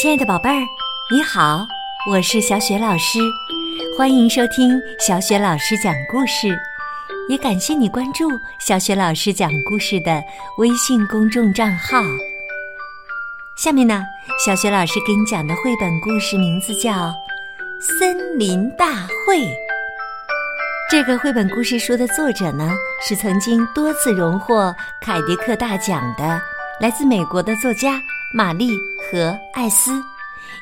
亲爱的宝贝儿，你好，我是小雪老师，欢迎收听小雪老师讲故事，也感谢你关注小雪老师讲故事的微信公众账号。下面呢，小雪老师给你讲的绘本故事名字叫《森林大会》。这个绘本故事书的作者呢，是曾经多次荣获凯迪克大奖的来自美国的作家。玛丽和艾斯，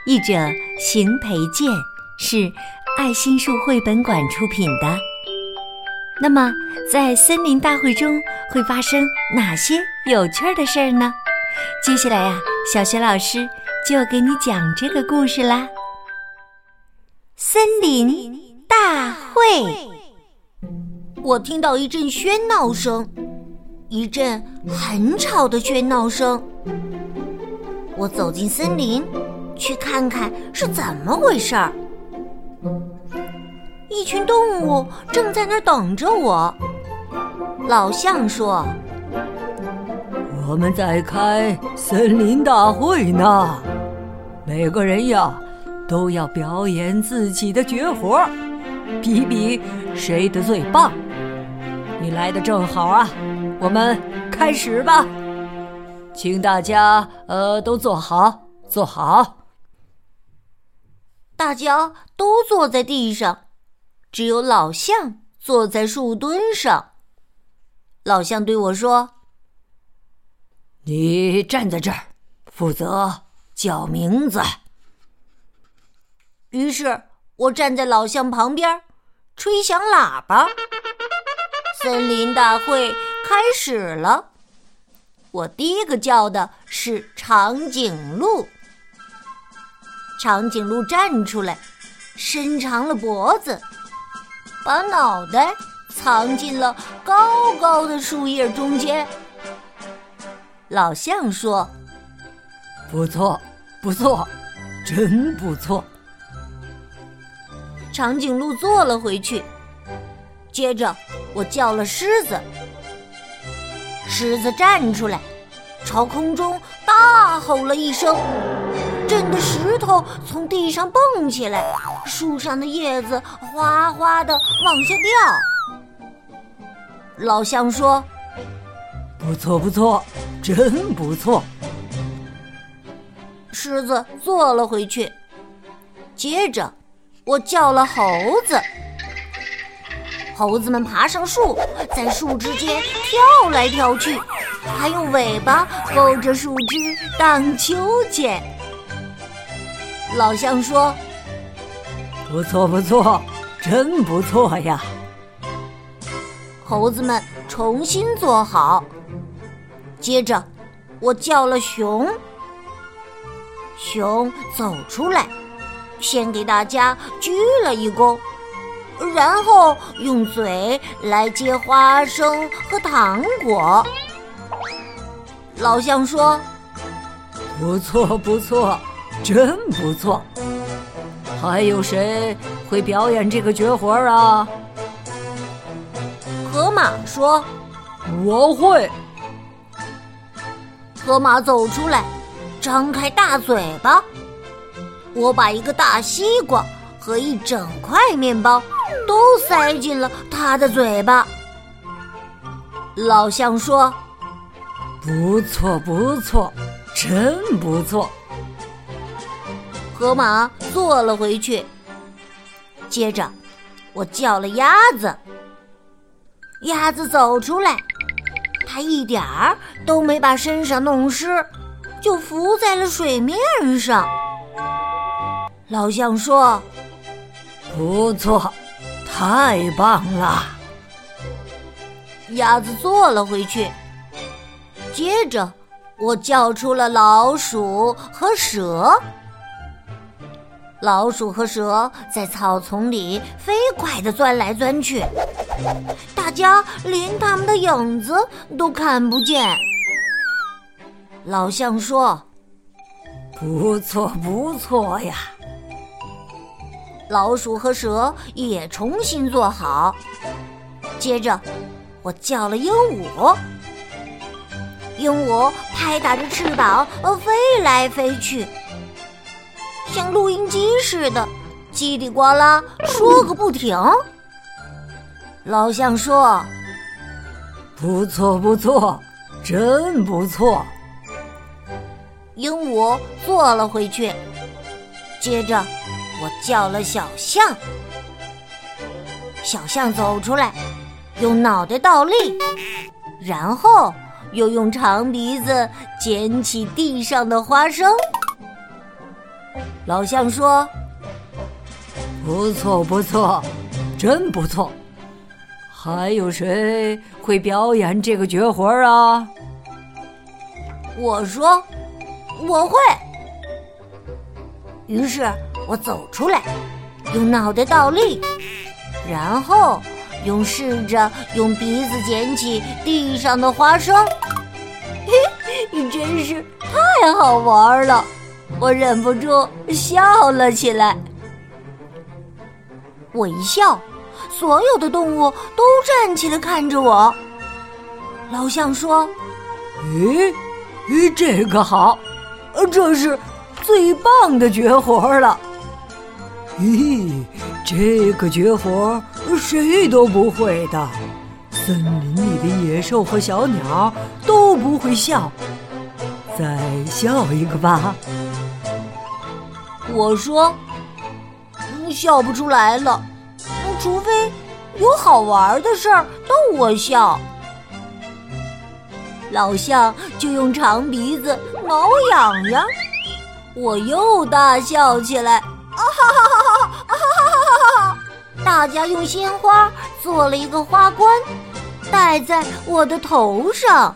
译者邢培建，是爱心树绘本馆出品的。那么，在森林大会中会发生哪些有趣的事儿呢？接下来呀，小学老师就给你讲这个故事啦。森林大会，我听到一阵喧闹声，一阵很吵的喧闹声。我走进森林，去看看是怎么回事儿。一群动物正在那儿等着我。老象说：“我们在开森林大会呢，每个人呀都要表演自己的绝活，比比谁的最棒。你来的正好啊，我们开始吧。”请大家呃都坐好，坐好。大家都坐在地上，只有老象坐在树墩上。老象对我说：“你站在这儿，负责叫名字。”于是我站在老象旁边，吹响喇叭。森林大会开始了。我第一个叫的是长颈鹿。长颈鹿站出来，伸长了脖子，把脑袋藏进了高高的树叶中间。老象说：“不错，不错，真不错。”长颈鹿坐了回去。接着，我叫了狮子。狮子站出来，朝空中大吼了一声，震得石头从地上蹦起来，树上的叶子哗哗的往下掉。老象说：“不错，不错，真不错。”狮子坐了回去。接着，我叫了猴子。猴子们爬上树，在树枝间跳来跳去，还用尾巴勾着树枝荡秋千。老象说：“不错，不错，真不错呀！”猴子们重新坐好。接着，我叫了熊。熊走出来，先给大家鞠了一躬。然后用嘴来接花生和糖果。老象说：“不错，不错，真不错。还有谁会表演这个绝活啊？”河马说：“我会。”河马走出来，张开大嘴巴。我把一个大西瓜和一整块面包。都塞进了他的嘴巴。老象说：“不错，不错，真不错。”河马坐了回去。接着，我叫了鸭子。鸭子走出来，它一点儿都没把身上弄湿，就浮在了水面上。老象说：“不错。”太棒了！鸭子坐了回去。接着，我叫出了老鼠和蛇。老鼠和蛇在草丛里飞快地钻来钻去，大家连它们的影子都看不见。老象说：“不错，不错呀。”老鼠和蛇也重新坐好。接着，我叫了鹦鹉。鹦鹉拍打着翅膀飞来飞去。像录音机似的，叽里呱啦说个不停。老象说：“不错，不错，真不错。”鹦鹉坐了回去。接着，我叫了小象。小象走出来，用脑袋倒立，然后又用长鼻子捡起地上的花生。老象说：“不错，不错，真不错。还有谁会表演这个绝活啊？”我说：“我会。”于是我走出来，用脑袋倒立。然后用试着用鼻子捡起地上的花生，嘿，真是太好玩了！我忍不住笑了起来。我一笑，所有的动物都站起来看着我。老象说：“咦，咦，这个好，这是最棒的绝活了。”咦，这个绝活谁都不会的，森林里的野兽和小鸟都不会笑。再笑一个吧。我说，笑不出来了，除非有好玩的事儿逗我笑。老象就用长鼻子挠痒痒，我又大笑起来。啊哈哈哈哈！啊哈哈哈哈！大家用鲜花做了一个花冠，戴在我的头上。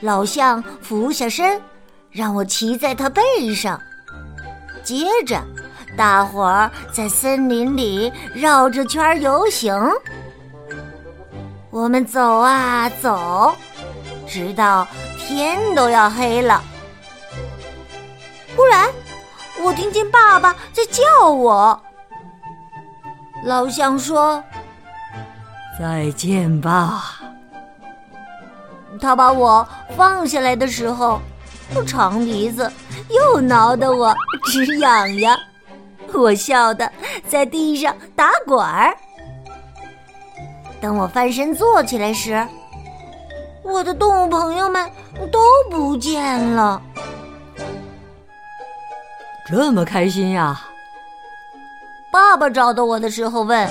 老象俯下身，让我骑在他背上。接着，大伙儿在森林里绕着圈游行。我们走啊走，直到天都要黑了。忽然。我听见爸爸在叫我。老象说：“再见吧。”他把我放下来的时候，长鼻子又挠得我 直痒痒，我笑得在地上打滚儿。等我翻身坐起来时，我的动物朋友们都不见了。这么开心呀！爸爸找到我的时候问：“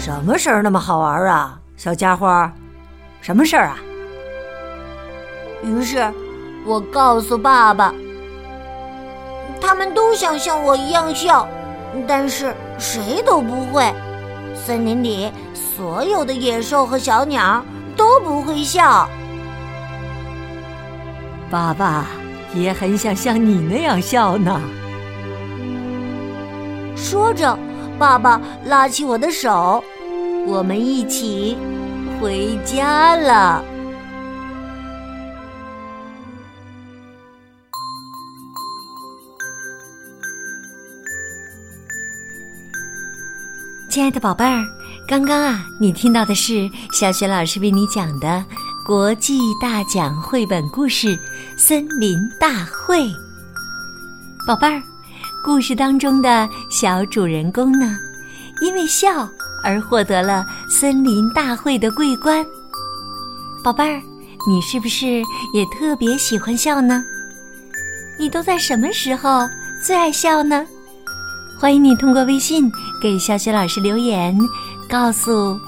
什么事儿那么好玩啊，小家伙？什么事儿啊？”于是，我告诉爸爸：“他们都想像我一样笑，但是谁都不会。森林里所有的野兽和小鸟都不会笑。”爸爸。也很想像你那样笑呢。说着，爸爸拉起我的手，我们一起回家了。亲爱的宝贝儿，刚刚啊，你听到的是小雪老师为你讲的。国际大奖绘本故事《森林大会》，宝贝儿，故事当中的小主人公呢，因为笑而获得了森林大会的桂冠。宝贝儿，你是不是也特别喜欢笑呢？你都在什么时候最爱笑呢？欢迎你通过微信给小雪老师留言，告诉。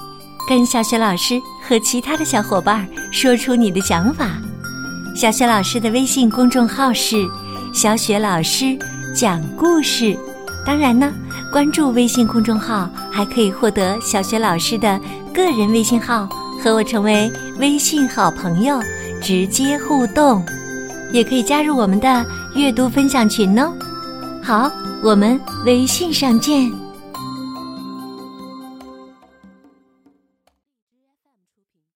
跟小雪老师和其他的小伙伴儿说出你的想法。小雪老师的微信公众号是“小雪老师讲故事”。当然呢，关注微信公众号还可以获得小雪老师的个人微信号，和我成为微信好朋友，直接互动。也可以加入我们的阅读分享群哦。好，我们微信上见。